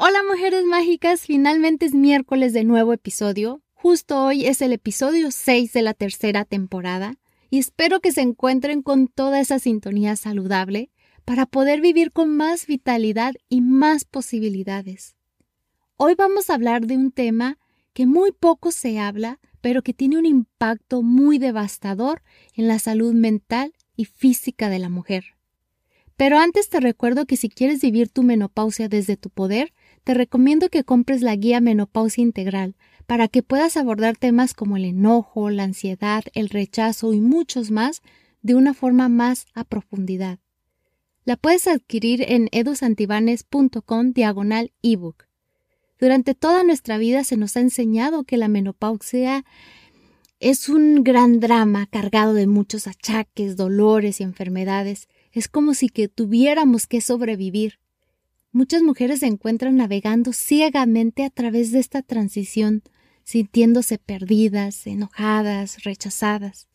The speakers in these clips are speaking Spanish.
Hola mujeres mágicas, finalmente es miércoles de nuevo episodio. Justo hoy es el episodio 6 de la tercera temporada y espero que se encuentren con toda esa sintonía saludable para poder vivir con más vitalidad y más posibilidades. Hoy vamos a hablar de un tema que muy poco se habla, pero que tiene un impacto muy devastador en la salud mental y física de la mujer. Pero antes te recuerdo que si quieres vivir tu menopausia desde tu poder, te recomiendo que compres la guía Menopausia Integral para que puedas abordar temas como el enojo, la ansiedad, el rechazo y muchos más de una forma más a profundidad. La puedes adquirir en edusantibanes.com diagonal ebook. Durante toda nuestra vida se nos ha enseñado que la menopausia es un gran drama cargado de muchos achaques, dolores y enfermedades. Es como si tuviéramos que sobrevivir. Muchas mujeres se encuentran navegando ciegamente a través de esta transición, sintiéndose perdidas, enojadas, rechazadas.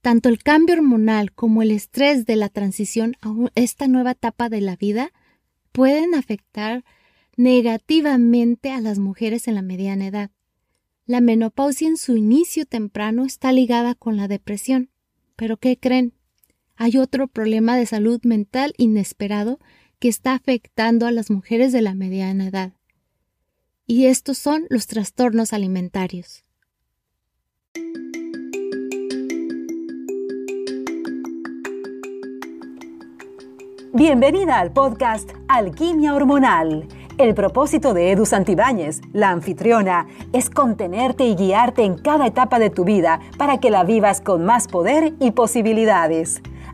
Tanto el cambio hormonal como el estrés de la transición a esta nueva etapa de la vida pueden afectar negativamente a las mujeres en la mediana edad. La menopausia en su inicio temprano está ligada con la depresión. Pero ¿qué creen? Hay otro problema de salud mental inesperado que está afectando a las mujeres de la mediana edad. Y estos son los trastornos alimentarios. Bienvenida al podcast Alquimia Hormonal. El propósito de Edu Santibáñez, la anfitriona, es contenerte y guiarte en cada etapa de tu vida para que la vivas con más poder y posibilidades.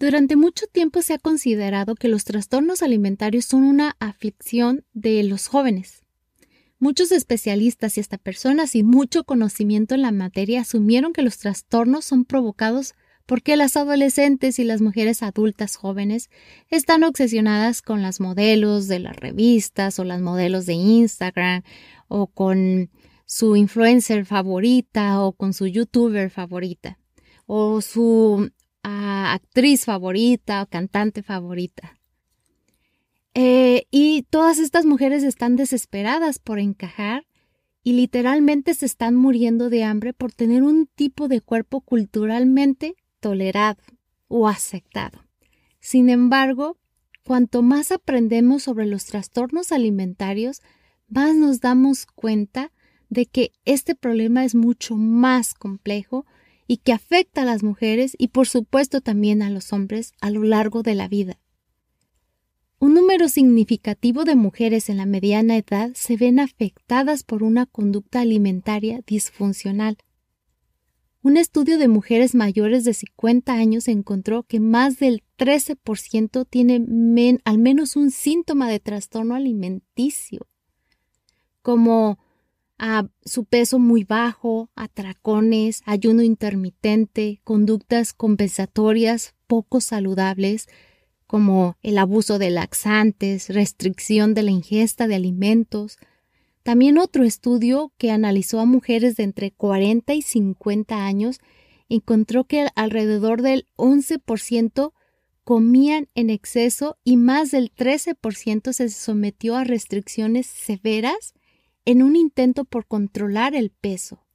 Durante mucho tiempo se ha considerado que los trastornos alimentarios son una aflicción de los jóvenes. Muchos especialistas y hasta personas sin mucho conocimiento en la materia asumieron que los trastornos son provocados porque las adolescentes y las mujeres adultas jóvenes están obsesionadas con las modelos de las revistas o las modelos de Instagram o con su influencer favorita o con su youtuber favorita o su actriz favorita o cantante favorita. Eh, y todas estas mujeres están desesperadas por encajar y literalmente se están muriendo de hambre por tener un tipo de cuerpo culturalmente tolerado o aceptado. Sin embargo, cuanto más aprendemos sobre los trastornos alimentarios, más nos damos cuenta de que este problema es mucho más complejo y que afecta a las mujeres y por supuesto también a los hombres a lo largo de la vida. Un número significativo de mujeres en la mediana edad se ven afectadas por una conducta alimentaria disfuncional. Un estudio de mujeres mayores de 50 años encontró que más del 13% tiene al menos un síntoma de trastorno alimenticio, como a su peso muy bajo, atracones, ayuno intermitente, conductas compensatorias poco saludables, como el abuso de laxantes, restricción de la ingesta de alimentos. También otro estudio que analizó a mujeres de entre 40 y 50 años encontró que alrededor del 11% comían en exceso y más del 13% se sometió a restricciones severas en un intento por controlar el peso.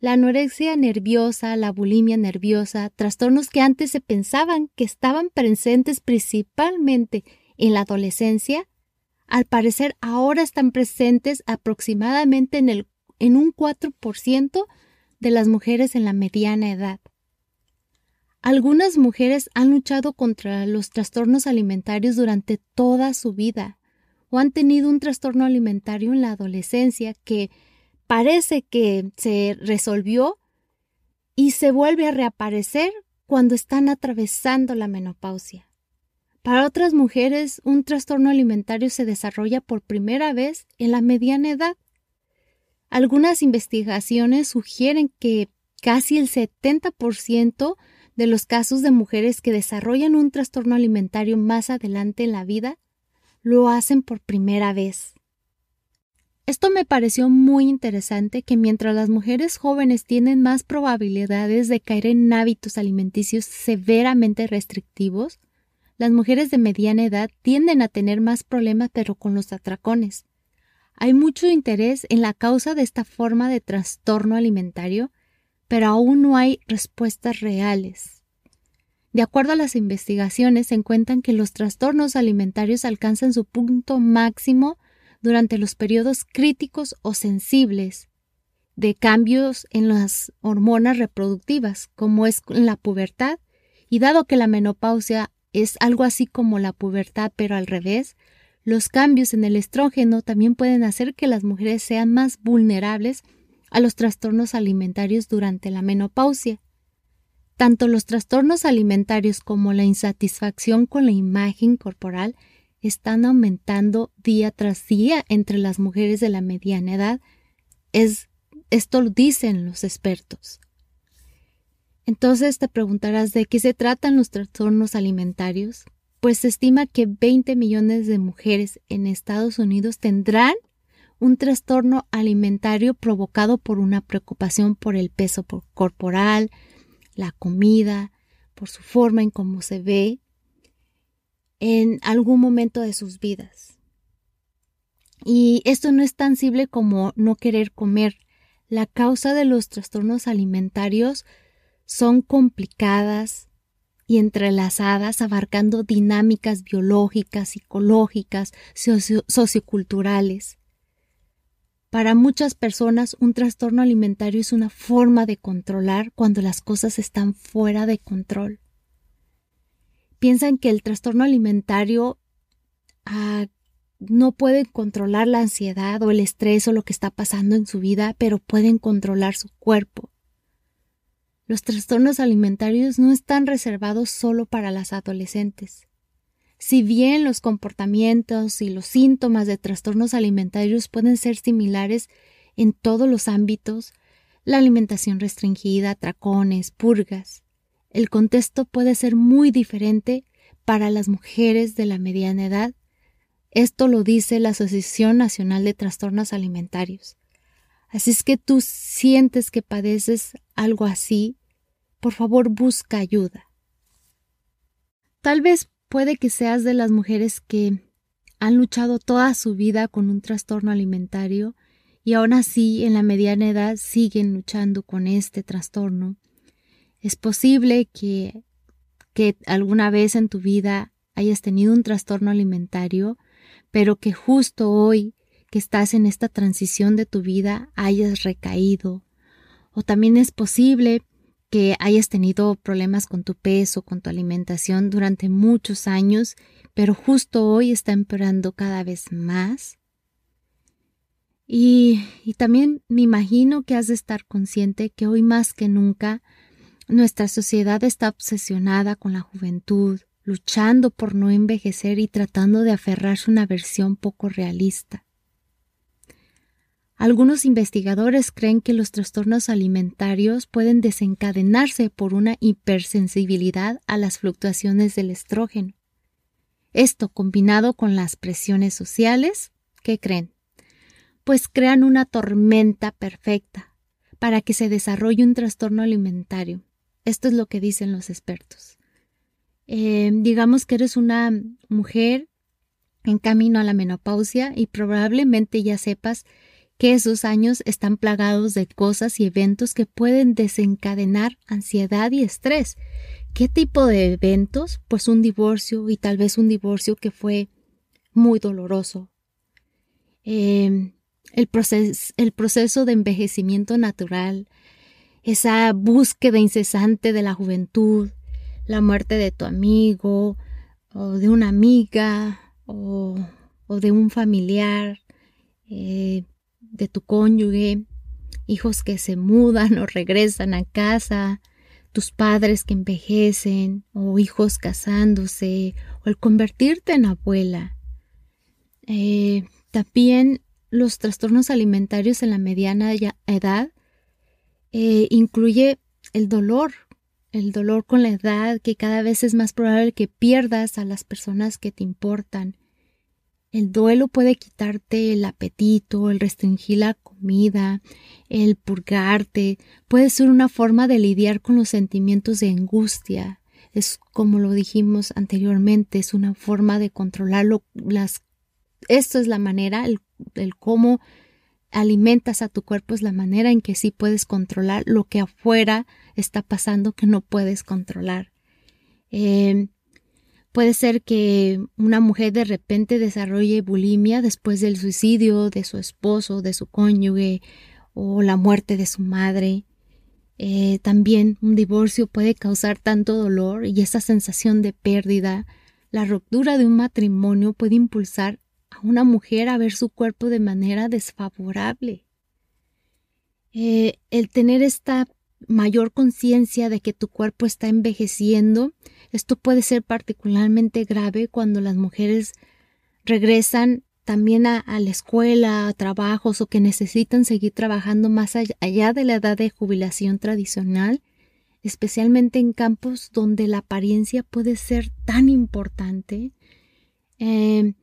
La anorexia nerviosa, la bulimia nerviosa, trastornos que antes se pensaban que estaban presentes principalmente en la adolescencia, al parecer ahora están presentes aproximadamente en, el, en un 4% de las mujeres en la mediana edad. Algunas mujeres han luchado contra los trastornos alimentarios durante toda su vida o han tenido un trastorno alimentario en la adolescencia que parece que se resolvió y se vuelve a reaparecer cuando están atravesando la menopausia. Para otras mujeres, un trastorno alimentario se desarrolla por primera vez en la mediana edad. Algunas investigaciones sugieren que casi el 70% de los casos de mujeres que desarrollan un trastorno alimentario más adelante en la vida lo hacen por primera vez. Esto me pareció muy interesante que mientras las mujeres jóvenes tienen más probabilidades de caer en hábitos alimenticios severamente restrictivos, las mujeres de mediana edad tienden a tener más problemas pero con los atracones. Hay mucho interés en la causa de esta forma de trastorno alimentario, pero aún no hay respuestas reales. De acuerdo a las investigaciones, se encuentran que los trastornos alimentarios alcanzan su punto máximo durante los periodos críticos o sensibles de cambios en las hormonas reproductivas, como es la pubertad, y dado que la menopausia es algo así como la pubertad pero al revés, los cambios en el estrógeno también pueden hacer que las mujeres sean más vulnerables a los trastornos alimentarios durante la menopausia. Tanto los trastornos alimentarios como la insatisfacción con la imagen corporal están aumentando día tras día entre las mujeres de la mediana edad. Es, esto lo dicen los expertos. Entonces te preguntarás de qué se tratan los trastornos alimentarios. Pues se estima que 20 millones de mujeres en Estados Unidos tendrán un trastorno alimentario provocado por una preocupación por el peso corporal, la comida, por su forma en cómo se ve, en algún momento de sus vidas. Y esto no es tan simple como no querer comer. La causa de los trastornos alimentarios son complicadas y entrelazadas, abarcando dinámicas biológicas, psicológicas, socioculturales. Para muchas personas, un trastorno alimentario es una forma de controlar cuando las cosas están fuera de control piensan que el trastorno alimentario ah, no puede controlar la ansiedad o el estrés o lo que está pasando en su vida, pero pueden controlar su cuerpo. Los trastornos alimentarios no están reservados solo para las adolescentes. Si bien los comportamientos y los síntomas de trastornos alimentarios pueden ser similares en todos los ámbitos, la alimentación restringida, tracones, purgas, el contexto puede ser muy diferente para las mujeres de la mediana edad. Esto lo dice la Asociación Nacional de Trastornos Alimentarios. Así es que tú sientes que padeces algo así, por favor busca ayuda. Tal vez puede que seas de las mujeres que han luchado toda su vida con un trastorno alimentario y aún así en la mediana edad siguen luchando con este trastorno es posible que, que alguna vez en tu vida hayas tenido un trastorno alimentario, pero que justo hoy que estás en esta transición de tu vida hayas recaído. O también es posible que hayas tenido problemas con tu peso, con tu alimentación durante muchos años, pero justo hoy está empeorando cada vez más. Y, y también me imagino que has de estar consciente que hoy más que nunca nuestra sociedad está obsesionada con la juventud, luchando por no envejecer y tratando de aferrarse a una versión poco realista. Algunos investigadores creen que los trastornos alimentarios pueden desencadenarse por una hipersensibilidad a las fluctuaciones del estrógeno. Esto combinado con las presiones sociales, ¿qué creen? Pues crean una tormenta perfecta para que se desarrolle un trastorno alimentario. Esto es lo que dicen los expertos. Eh, digamos que eres una mujer en camino a la menopausia y probablemente ya sepas que esos años están plagados de cosas y eventos que pueden desencadenar ansiedad y estrés. ¿Qué tipo de eventos? Pues un divorcio y tal vez un divorcio que fue muy doloroso. Eh, el, el proceso de envejecimiento natural, esa búsqueda incesante de la juventud, la muerte de tu amigo o de una amiga o, de un familiar, eh, de tu cónyuge, hijos que se mudan o regresan a casa, tus padres que envejecen o hijos casándose o el convertirte en abuela. Eh, también los trastornos alimentarios en la mediana edad eh, incluye el dolor, el dolor con la edad, que cada vez es más probable que pierdas a las personas que te importan. El duelo puede quitarte el apetito, el restringir la comida, el purgarte, puede ser una forma de lidiar con los sentimientos de angustia. Es como lo dijimos anteriormente, es una forma de controlarlo. Las, esto es la manera, el, el cómo alimentas a tu cuerpo es la manera en que sí puedes controlar lo que afuera está pasando que no puedes controlar. Eh, puede ser que una mujer de repente desarrolle bulimia después del suicidio de su esposo, de su cónyuge o la muerte de su madre. Eh, también un divorcio puede causar tanto dolor y esa sensación de pérdida. La ruptura de un matrimonio puede impulsar a una mujer a ver su cuerpo de manera desfavorable. Eh, el tener esta mayor conciencia de que tu cuerpo está envejeciendo, esto puede ser particularmente grave cuando las mujeres regresan también a, la escuela, a trabajos o que necesitan seguir trabajando más allá, de la edad de jubilación tradicional, especialmente en campos donde la apariencia puede ser tan importante. Eh,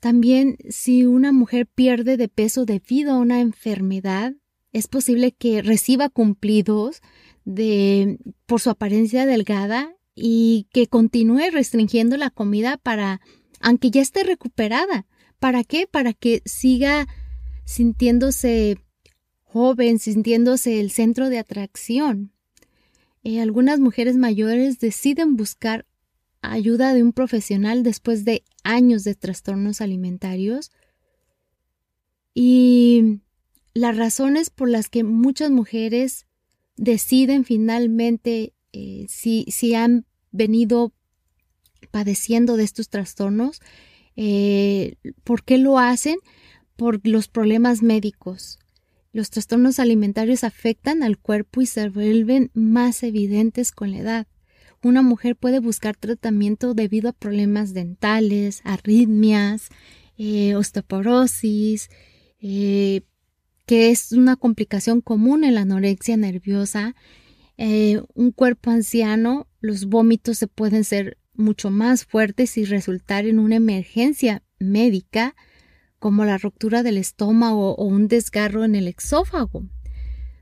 también si una mujer pierde de peso debido a una enfermedad, es posible que reciba cumplidos de por su apariencia delgada y que continúe restringiendo la comida para aunque ya esté recuperada. ¿Para qué? Para que siga sintiéndose joven, sintiéndose el centro de atracción. Eh, algunas mujeres mayores deciden buscar ayuda de un profesional después de años de trastornos alimentarios. Y las razones por las que muchas mujeres deciden finalmente eh, si, si, han venido padeciendo de estos trastornos, eh, ¿por qué lo hacen? Por los problemas médicos. Los trastornos alimentarios afectan al cuerpo y se vuelven más evidentes con la edad una mujer puede buscar tratamiento debido a problemas dentales, arritmias, eh, osteoporosis, que es una complicación común en la anorexia nerviosa. Eh, un cuerpo anciano, los vómitos se pueden ser mucho más fuertes y resultar en una emergencia médica como la ruptura del estómago o un desgarro en el exófago.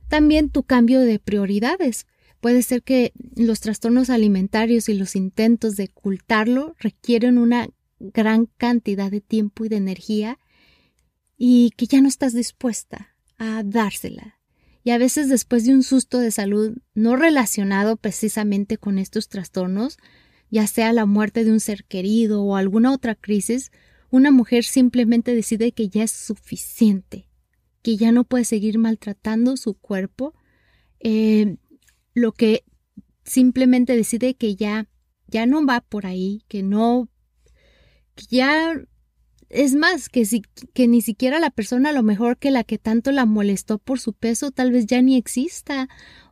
También tu cambio de prioridades. Puede ser que los trastornos alimentarios y los intentos de ocultarlo requieren una gran cantidad de tiempo y de energía y que ya no estás dispuesta a dársela. Y a veces después de un susto de salud no relacionado precisamente con estos trastornos, ya sea la muerte de un ser querido o alguna otra crisis, una mujer simplemente decide que ya es suficiente, que ya no puede seguir maltratando su cuerpo eh, lo que simplemente decide que ya, ya no va por ahí, que no, que ya es más, que, si, que ni siquiera la persona a lo mejor que la que tanto la molestó por su peso tal vez ya ni exista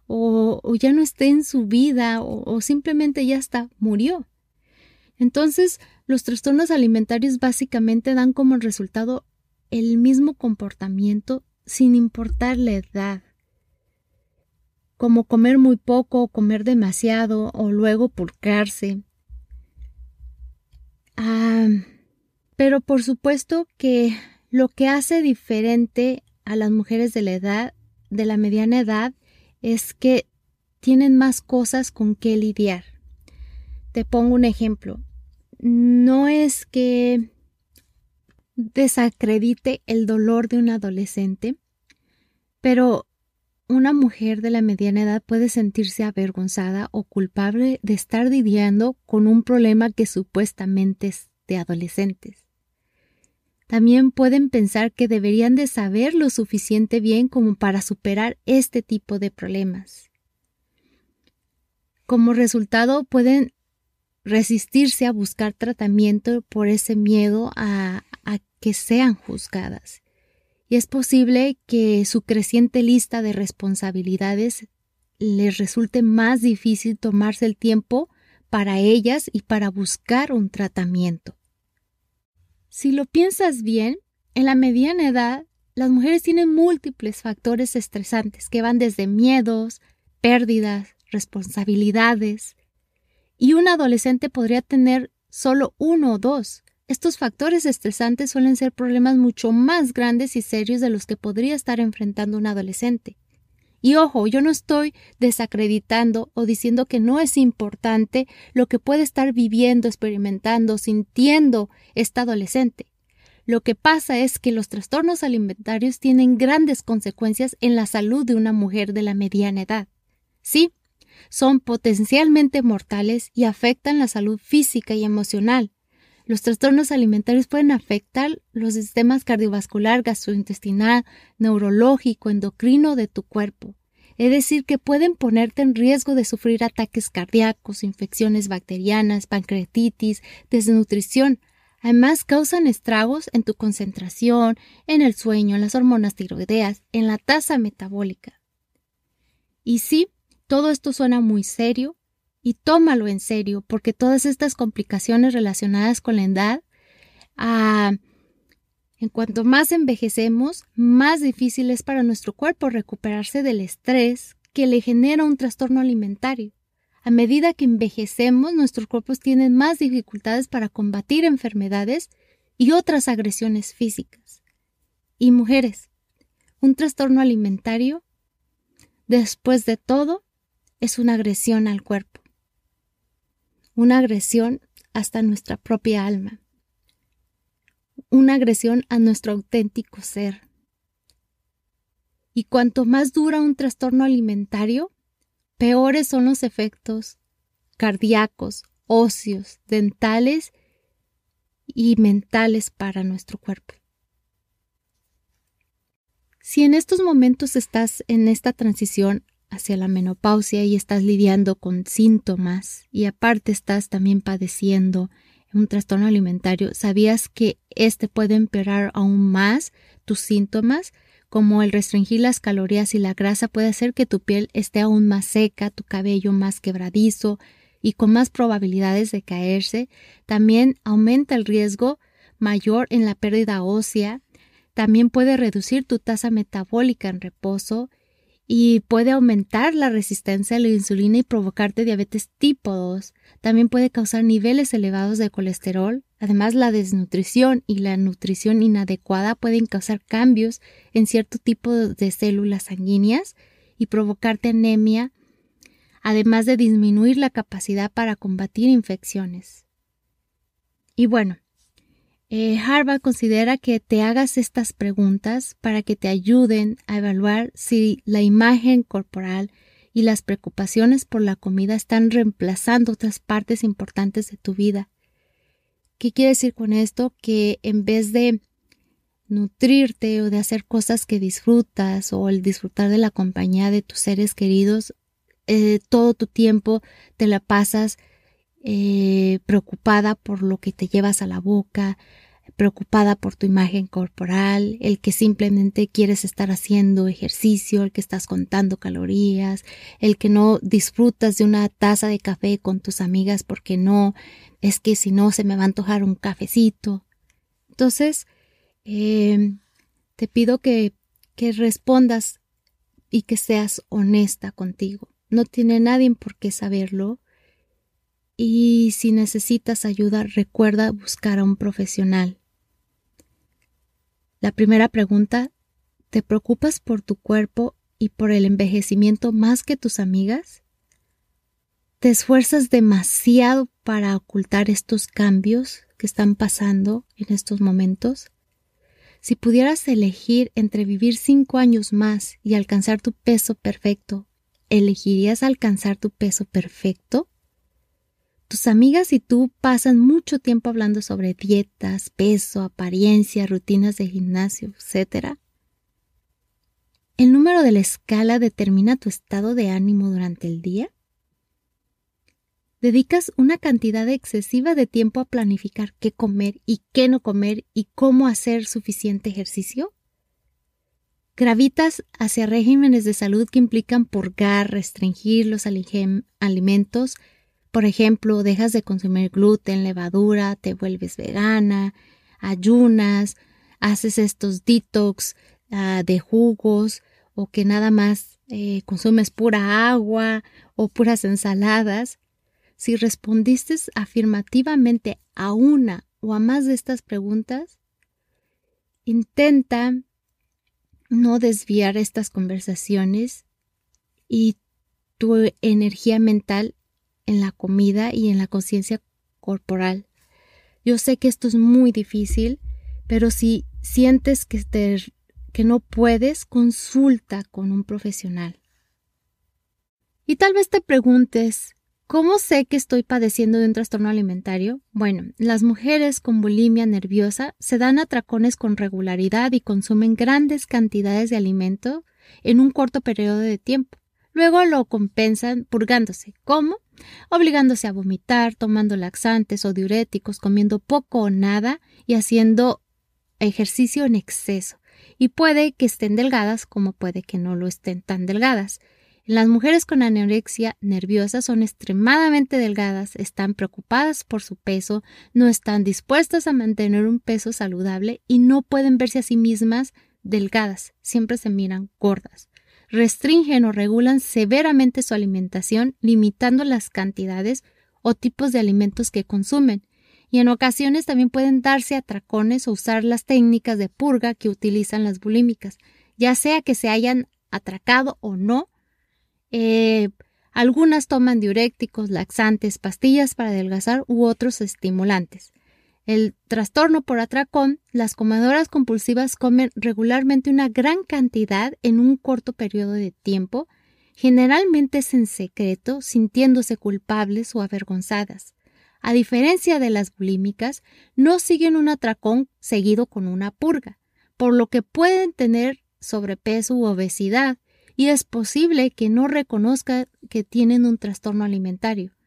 o, ya no esté en su vida o, simplemente ya está, murió. Entonces, los trastornos alimentarios básicamente dan como resultado el mismo comportamiento sin importar la edad como comer muy poco comer demasiado o luego purcarse. Ah, pero por supuesto que lo que hace diferente a las mujeres de la edad, de la mediana edad, es que tienen más cosas con que lidiar. Te pongo un ejemplo. No es que desacredite el dolor de un adolescente, pero una mujer de la mediana edad puede sentirse avergonzada o culpable de estar lidiando con un problema que supuestamente es de adolescentes. También pueden pensar que deberían de saber lo suficiente bien como para superar este tipo de problemas. Como resultado pueden resistirse a buscar tratamiento por ese miedo a, a que sean juzgadas y es posible que su creciente lista de responsabilidades les resulte más difícil tomarse el tiempo para ellas y para buscar un tratamiento. Si lo piensas bien, en la mediana edad, las mujeres tienen múltiples factores estresantes que van desde miedos, pérdidas, responsabilidades, y un adolescente podría tener solo uno o dos. Estos factores estresantes suelen ser problemas mucho más grandes y serios de los que podría estar enfrentando un adolescente. Y ojo, yo no estoy desacreditando o diciendo que no es importante lo que puede estar viviendo, experimentando, sintiendo esta adolescente. Lo que pasa es que los trastornos alimentarios tienen grandes consecuencias en la salud de una mujer de la mediana edad. Sí, son potencialmente mortales y afectan la salud física y emocional. Los trastornos alimentarios pueden afectar los sistemas cardiovascular, gastrointestinal, neurológico, endocrino de tu cuerpo. Es decir, que pueden ponerte en riesgo de sufrir ataques cardíacos, infecciones bacterianas, pancreatitis, desnutrición. Además, causan estragos en tu concentración, en el sueño, en las hormonas tiroideas, en la tasa metabólica. Y sí, todo esto suena muy serio y tómalo en serio porque todas estas complicaciones relacionadas con la edad, ah, en cuanto más envejecemos, más difícil es para nuestro cuerpo recuperarse del estrés que le genera un trastorno alimentario. A medida que envejecemos, nuestros cuerpos tienen más dificultades para combatir enfermedades y otras agresiones físicas. Y mujeres, un trastorno alimentario, después de todo, es una agresión al cuerpo, una agresión hasta nuestra propia alma, una agresión a nuestro auténtico ser. Y cuanto más dura un trastorno alimentario, peores son los efectos cardíacos, óseos, dentales y mentales para nuestro cuerpo. Si en estos momentos estás en esta transición hacia la menopausia y estás lidiando con síntomas y aparte estás también padeciendo un trastorno alimentario, ¿sabías que este puede empeorar aún más tus síntomas? Como el restringir las calorías y la grasa puede hacer que tu piel esté aún más seca, tu cabello más quebradizo y con más probabilidades de caerse. También aumenta el riesgo mayor en la pérdida ósea. También puede reducir tu tasa metabólica en reposo y puede aumentar la resistencia a la insulina y provocarte diabetes tipo 2. También puede causar niveles elevados de colesterol. Además, la desnutrición y la nutrición inadecuada pueden causar cambios en cierto tipo de células sanguíneas y provocarte anemia, además de disminuir la capacidad para combatir infecciones. Y bueno, eh, Harvard considera que te hagas estas preguntas para que te ayuden a evaluar si la imagen corporal y las preocupaciones por la comida están reemplazando otras partes importantes de tu vida. ¿Qué quiere decir con esto? Que en vez de nutrirte o de hacer cosas que disfrutas o el disfrutar de la compañía de tus seres queridos, eh, todo tu tiempo te la pasas eh, preocupada por lo que te llevas a la boca, preocupada por tu imagen corporal, el que simplemente quieres estar haciendo ejercicio, el que estás contando calorías, el que no disfrutas de una taza de café con tus amigas porque no, es que si no se me va a antojar un cafecito. Entonces, em, te pido que, que respondas y que seas honesta contigo. No tiene nadie por qué saberlo. Y si necesitas ayuda, recuerda buscar a un profesional. La primera pregunta, ¿te preocupas por tu cuerpo y por el envejecimiento más que tus amigas? ¿Te esfuerzas demasiado para ocultar estos cambios que están pasando en estos momentos? Si pudieras elegir entre vivir cinco años más y alcanzar tu peso perfecto, ¿elegirías alcanzar tu peso perfecto? Tus amigas y tú pasan mucho tiempo hablando sobre dietas, peso, apariencia, rutinas de gimnasio, etc. ¿El número de la escala determina tu estado de ánimo durante el día? ¿Dedicas una cantidad excesiva de tiempo a planificar qué comer y qué no comer y cómo hacer suficiente ejercicio? ¿Gravitas hacia regímenes de salud que implican purgar, restringir los alimentos, por ejemplo, dejas de consumir gluten, levadura, te vuelves vegana, ayunas, haces estos detox ah, de jugos o que nada más eh, consumes pura agua o puras ensaladas, si respondiste afirmativamente a una o a más de estas preguntas, intenta no desviar estas conversaciones y tu energía mental en la comida y en la conciencia corporal. Yo sé que esto es muy difícil, pero si sientes que, que no puedes, consulta con un profesional. Y tal vez te preguntes, ¿Cómo sé que estoy padeciendo de un trastorno alimentario? Bueno, las mujeres con bulimia nerviosa se dan atracones con regularidad y consumen grandes cantidades de alimento en un corto periodo de tiempo. Luego lo compensan purgándose. ¿Cómo? Obligándose a vomitar, tomando laxantes o diuréticos, comiendo poco o nada y haciendo ejercicio en exceso. Y puede que estén delgadas como puede que no lo estén tan delgadas. Las mujeres con anorexia nerviosa son extremadamente delgadas, están preocupadas por su peso, no están dispuestas a mantener un peso saludable y no pueden verse a sí mismas delgadas, siempre se miran gordas. Restringen o regulan severamente su alimentación, limitando las cantidades o tipos de alimentos que consumen, y en ocasiones también pueden darse atracones o usar las técnicas de purga que utilizan las bulímicas, ya sea que se hayan atracado o no, eh, algunas toman diuréticos, laxantes, pastillas para adelgazar u otros estimulantes. El trastorno por atracón, las comedoras compulsivas comen regularmente una gran cantidad en un corto periodo de tiempo, generalmente es en secreto, sintiéndose culpables o avergonzadas. A diferencia de las bulímicas, no siguen un atracón seguido con una purga, por lo que pueden tener sobrepeso u obesidad, y es posible que no reconozca que tienen un trastorno alimentario.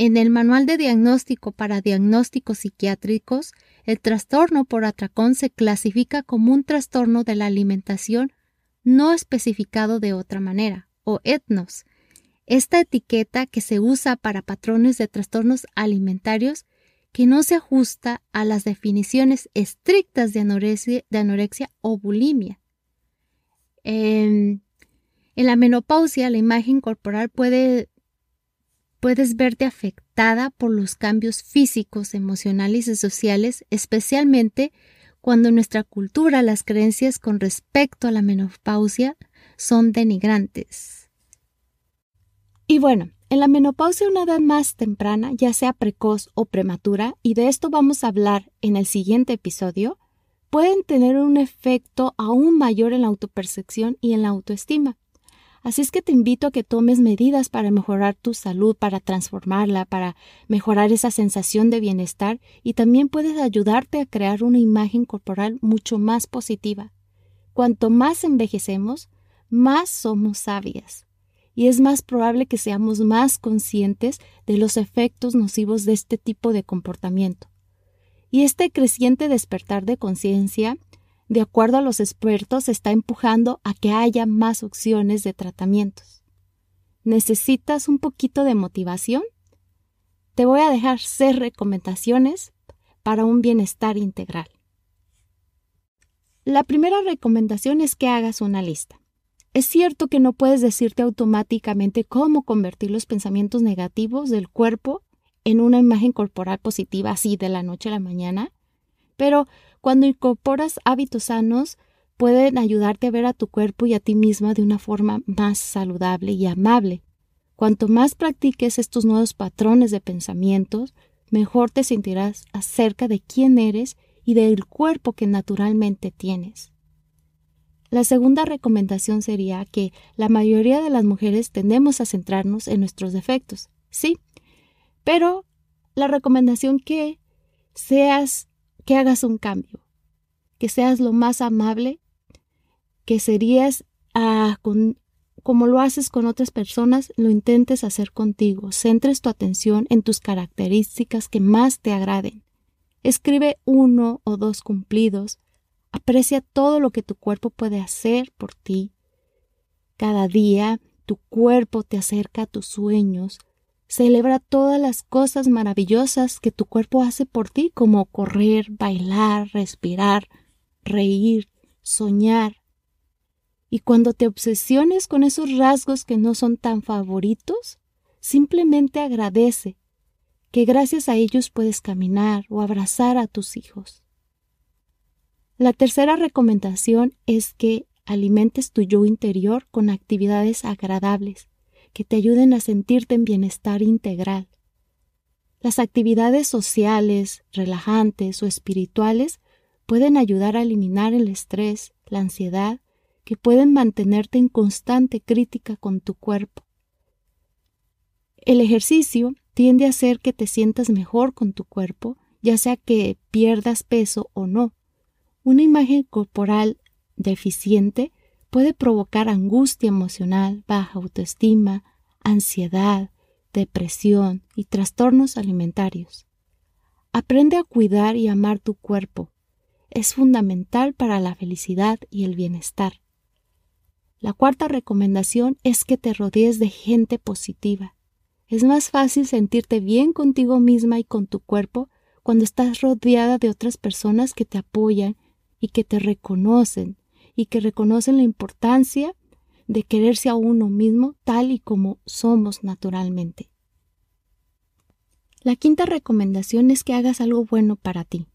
En el manual de diagnóstico para diagnósticos psiquiátricos, el trastorno por atracón se clasifica como un trastorno de la alimentación no especificado de otra manera, o etnos. Esta etiqueta que se usa para patrones de trastornos alimentarios que no se ajusta a las definiciones estrictas de anorexia, o bulimia. Em, en la menopausia, la imagen corporal puede puedes verte afectada por los cambios físicos, emocionales y sociales, especialmente cuando en nuestra cultura las creencias con respecto a la menopausia son denigrantes. Y bueno, en la menopausia una edad más temprana, ya sea precoz o prematura, y de esto vamos a hablar en el siguiente episodio, pueden tener un efecto aún mayor en la autopercepción y en la autoestima. Así es que te invito a que tomes medidas para mejorar tu salud, para transformarla, para mejorar esa sensación de bienestar y también puedes ayudarte a crear una imagen corporal mucho más positiva. Cuanto más envejecemos, más somos sabias y es más probable que seamos más conscientes de los efectos nocivos de este tipo de comportamiento. Y este creciente despertar de conciencia de acuerdo a los expertos, está empujando a que haya más opciones de tratamientos. ¿Necesitas un poquito de motivación? Te voy a dejar seis recomendaciones para un bienestar integral. La primera recomendación es que hagas una lista. Es cierto que no puedes decirte automáticamente cómo convertir los pensamientos negativos del cuerpo en una imagen corporal positiva así de la noche a la mañana, pero cuando incorporas hábitos sanos, pueden ayudarte a ver a tu cuerpo y a ti misma de una forma más saludable y amable. Cuanto más practiques estos nuevos patrones de pensamientos, mejor te sentirás acerca de quién eres y del cuerpo que naturalmente tienes. La segunda recomendación sería que la mayoría de las mujeres tendemos a centrarnos en nuestros defectos, sí, pero la recomendación que seas que hagas un cambio, que seas lo más amable que serías ah, como lo haces con otras personas, lo intentes hacer contigo. Centres tu atención en tus características que más te agraden. Escribe uno o dos cumplidos. Aprecia todo lo que tu cuerpo puede hacer por ti. Cada día tu cuerpo te acerca a tus sueños, Celebra todas las cosas maravillosas que tu cuerpo hace por ti, como correr, bailar, respirar, reír, soñar, Y cuando te obsesiones con esos rasgos que no son tan favoritos, simplemente agradece que gracias a ellos puedes caminar o abrazar a tus hijos. La tercera recomendación es que alimentes tu yo interior con actividades agradables que te ayuden a sentirte en bienestar integral. Las actividades sociales, relajantes o espirituales pueden ayudar a eliminar el estrés, la ansiedad, que pueden mantenerte en constante crítica con tu cuerpo. El ejercicio tiende a hacer que te sientas mejor con tu cuerpo, ya sea que pierdas peso o no. Una imagen corporal deficiente puede provocar angustia emocional, baja autoestima, ansiedad, depresión y trastornos alimentarios. Aprende a cuidar y amar tu cuerpo. Es fundamental para la felicidad y el bienestar. La cuarta recomendación es que te rodees de gente positiva. Es más fácil sentirte bien contigo misma y con tu cuerpo cuando estás rodeada de otras personas que te apoyan y que te reconocen y que reconocen la importancia de quererse a uno mismo tal y como somos naturalmente. La quinta recomendación es que hagas algo bueno para ti.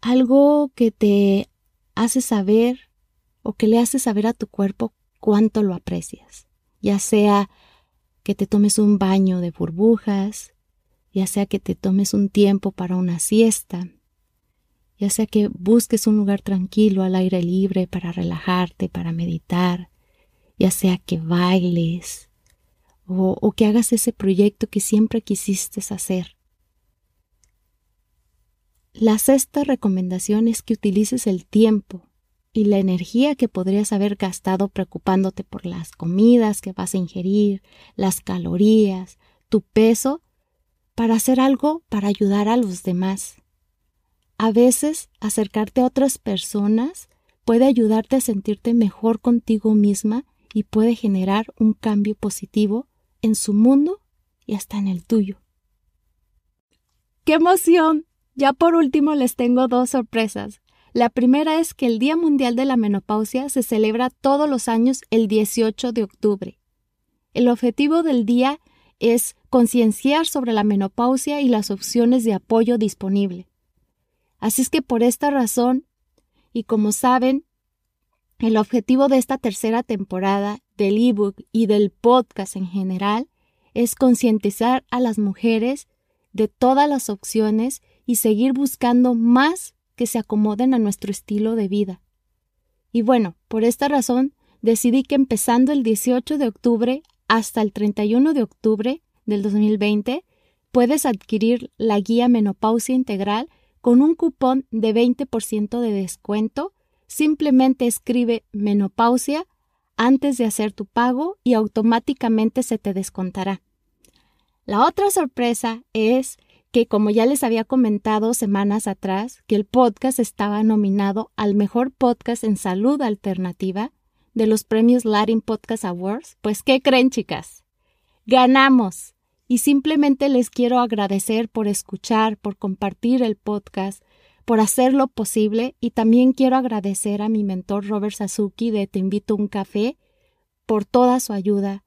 Algo que te hace saber o que le hace saber a tu cuerpo cuánto lo aprecias. Ya sea que te tomes un baño de burbujas, ya sea que te tomes un tiempo para una siesta, ya sea que busques un lugar tranquilo al aire libre para relajarte, para meditar, ya sea que bailes o, que hagas ese proyecto que siempre quisiste hacer. La sexta recomendación es que utilices el tiempo y la energía que podrías haber gastado preocupándote por las comidas que vas a ingerir, las calorías, tu peso, para hacer algo para ayudar a los demás. A veces acercarte a otras personas puede ayudarte a sentirte mejor contigo misma y puede generar un cambio positivo en su mundo y hasta en el tuyo. ¡Qué emoción! Ya por último les tengo dos sorpresas. La primera es que el Día Mundial de la Menopausia se celebra todos los años el 18 de octubre. El objetivo del día es concienciar sobre la menopausia y las opciones de apoyo disponible. Así es que por esta razón, y como saben, el objetivo de esta tercera temporada del ebook y del podcast en general es concientizar a las mujeres de todas las opciones y seguir buscando más que se acomoden a nuestro estilo de vida. Y bueno, por esta razón decidí que empezando el 18 de octubre hasta el 31 de octubre del 2020 puedes adquirir la guía Menopausia Integral con un cupón de 20% de descuento, simplemente escribe menopausia antes de hacer tu pago y automáticamente se te descontará. La otra sorpresa es que, como ya les había comentado semanas atrás, que el podcast estaba nominado al mejor podcast en salud alternativa de los premios Latin Podcast Awards, pues ¿qué creen chicas? Ganamos y simplemente les quiero agradecer por escuchar, por compartir el podcast, por hacerlo posible y también quiero agradecer a mi mentor Robert Sasuki de Te invito a un café por toda su ayuda,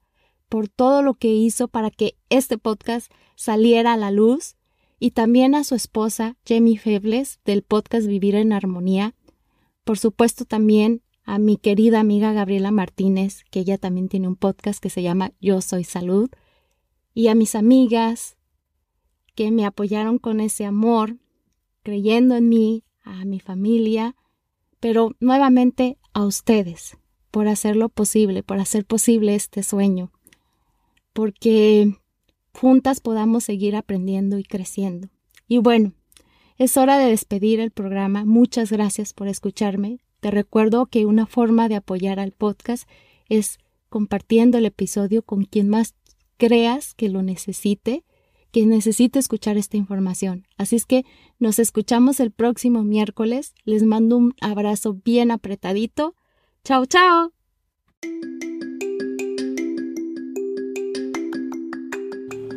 por todo lo que hizo para que este podcast saliera a la luz y también a su esposa Jamie Febles del podcast Vivir en Armonía, por supuesto también a mi querida amiga Gabriela Martínez, que ella también tiene un podcast que se llama Yo Soy Salud, y a mis amigas que me apoyaron con ese amor, creyendo en mí, a mi familia, pero nuevamente a ustedes por hacerlo posible, por hacer posible este sueño, porque juntas podamos seguir aprendiendo y creciendo. Y bueno, es hora de despedir el programa. Muchas gracias por escucharme. Te recuerdo que una forma de apoyar al podcast es compartiendo el episodio con quien más creas que lo necesite, que necesite escuchar esta información. Así es que nos escuchamos el próximo miércoles. Les mando un abrazo bien apretadito. Chao, chao.